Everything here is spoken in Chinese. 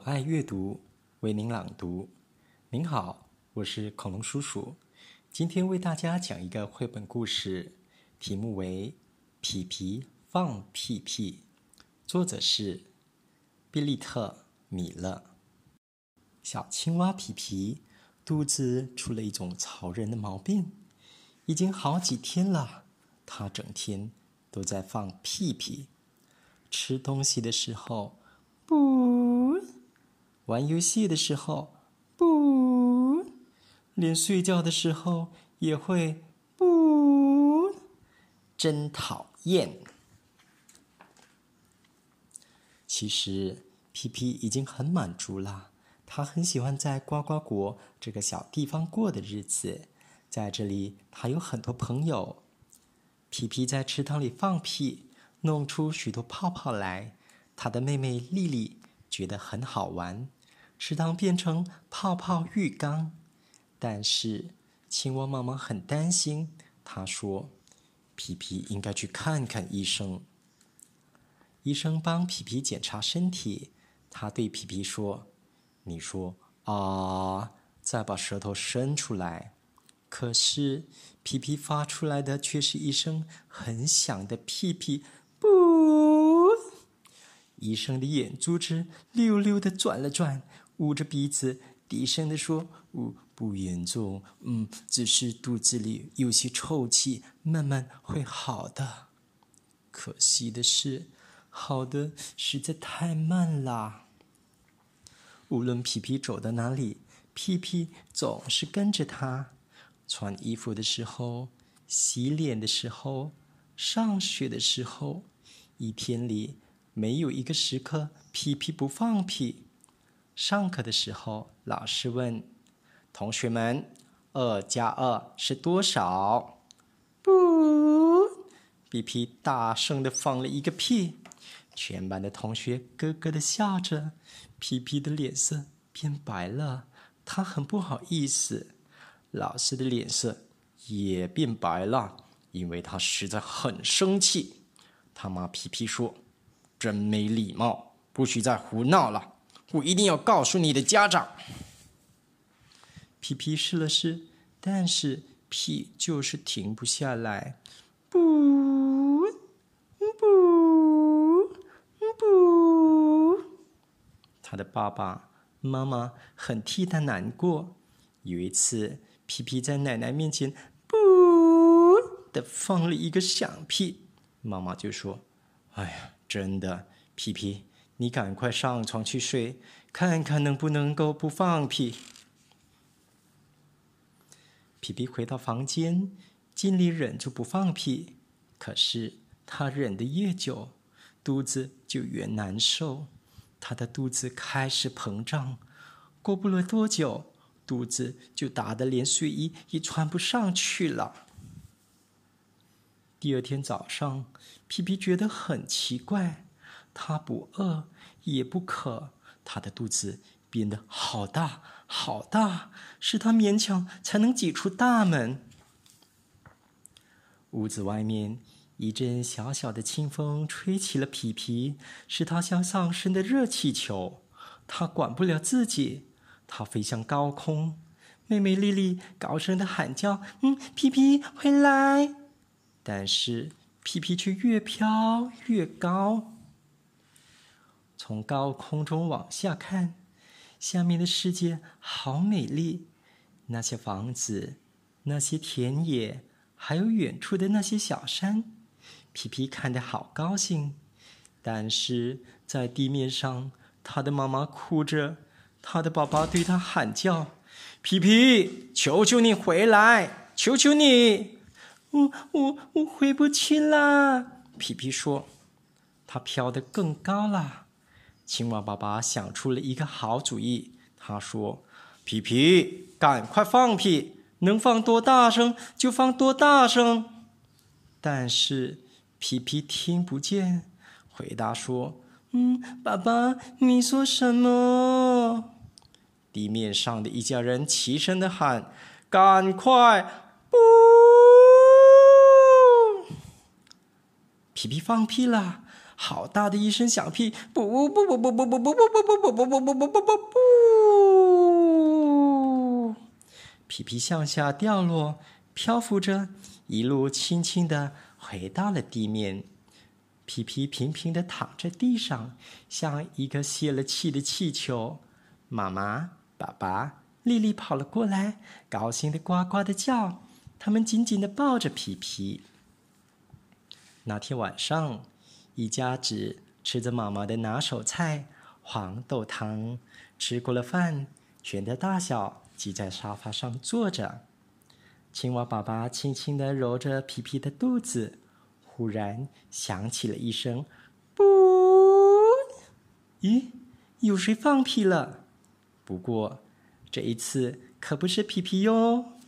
我爱阅读，为您朗读。您好，我是恐龙叔叔。今天为大家讲一个绘本故事，题目为《皮皮放屁屁》，作者是比利特·米勒。小青蛙皮皮肚子出了一种潮人的毛病，已经好几天了。它整天都在放屁屁，吃东西的时候不，玩游戏的时候不，连睡觉的时候也会不，真讨厌。其实皮皮已经很满足了，他很喜欢在呱呱国这个小地方过的日子，在这里他有很多朋友。皮皮在池塘里放屁，弄出许多泡泡来。他的妹妹丽丽觉得很好玩，池塘变成泡泡浴缸。但是青蛙妈妈很担心，她说：“皮皮应该去看看医生。”医生帮皮皮检查身体，他对皮皮说：“你说啊，再把舌头伸出来。”可是，皮皮发出来的却是一声很响的屁屁，不！医生的眼珠子溜溜的转了转，捂着鼻子，低声的说：“不，不严重，嗯，只是肚子里有些臭气，慢慢会好的。可惜的是，好的实在太慢啦。无论皮皮走到哪里，屁屁总是跟着他。”穿衣服的时候，洗脸的时候，上学的时候，一天里没有一个时刻屁屁不放屁。上课的时候，老师问同学们：“二加二是多少？”不，皮皮大声的放了一个屁。全班的同学咯咯的笑着，皮皮的脸色变白了，他很不好意思。老师的脸色也变白了，因为他实在很生气。他骂皮皮说：“真没礼貌，不许再胡闹了！我一定要告诉你的家长。”皮皮试了试，但是屁就是停不下来，不不不。他的爸爸妈妈很替他难过。有一次。皮皮在奶奶面前“不”的放了一个响屁，妈妈就说：“哎呀，真的，皮皮，你赶快上床去睡，看看能不能够不放屁。”皮皮回到房间，尽力忍住不放屁，可是他忍得越久，肚子就越难受，他的肚子开始膨胀，过不了多久。肚子就大得连睡衣也穿不上去了。第二天早上，皮皮觉得很奇怪，他不饿也不渴，他的肚子变得好大好大，使他勉强才能挤出大门。屋子外面一阵小小的清风吹起了皮皮，使他像上升的热气球，他管不了自己。它飞向高空，妹妹丽丽高声的喊叫：“嗯，皮皮回来！”但是皮皮却越飘越高。从高空中往下看，下面的世界好美丽，那些房子，那些田野，还有远处的那些小山，皮皮看得好高兴。但是在地面上，他的妈妈哭着。他的爸爸对他喊叫：“皮皮，求求你回来！求求你！”“我我我回不去啦！”皮皮说。他飘得更高了。青蛙爸爸想出了一个好主意。他说：“皮皮，赶快放屁，能放多大声就放多大声。”但是皮皮听不见，回答说。嗯，爸爸，你说什么？地面上的一家人齐声的喊：“赶快！”不，皮皮放屁了，好大的一声响屁！不不不不不不不不不不不不不不不不不不！皮皮向下掉落，漂浮着，一路轻轻的回到了地面。皮皮平平的躺在地上，像一个泄了气的气球。妈妈、爸爸、丽丽跑了过来，高兴的呱呱的叫。他们紧紧的抱着皮皮。那天晚上。一家子吃着妈妈的拿手菜黄豆汤，吃过了饭，全家大小挤在沙发上坐着。青蛙爸爸轻轻地揉着皮皮的肚子，忽然响起了一声“不”，咦，有谁放屁了？不过这一次可不是皮皮哟。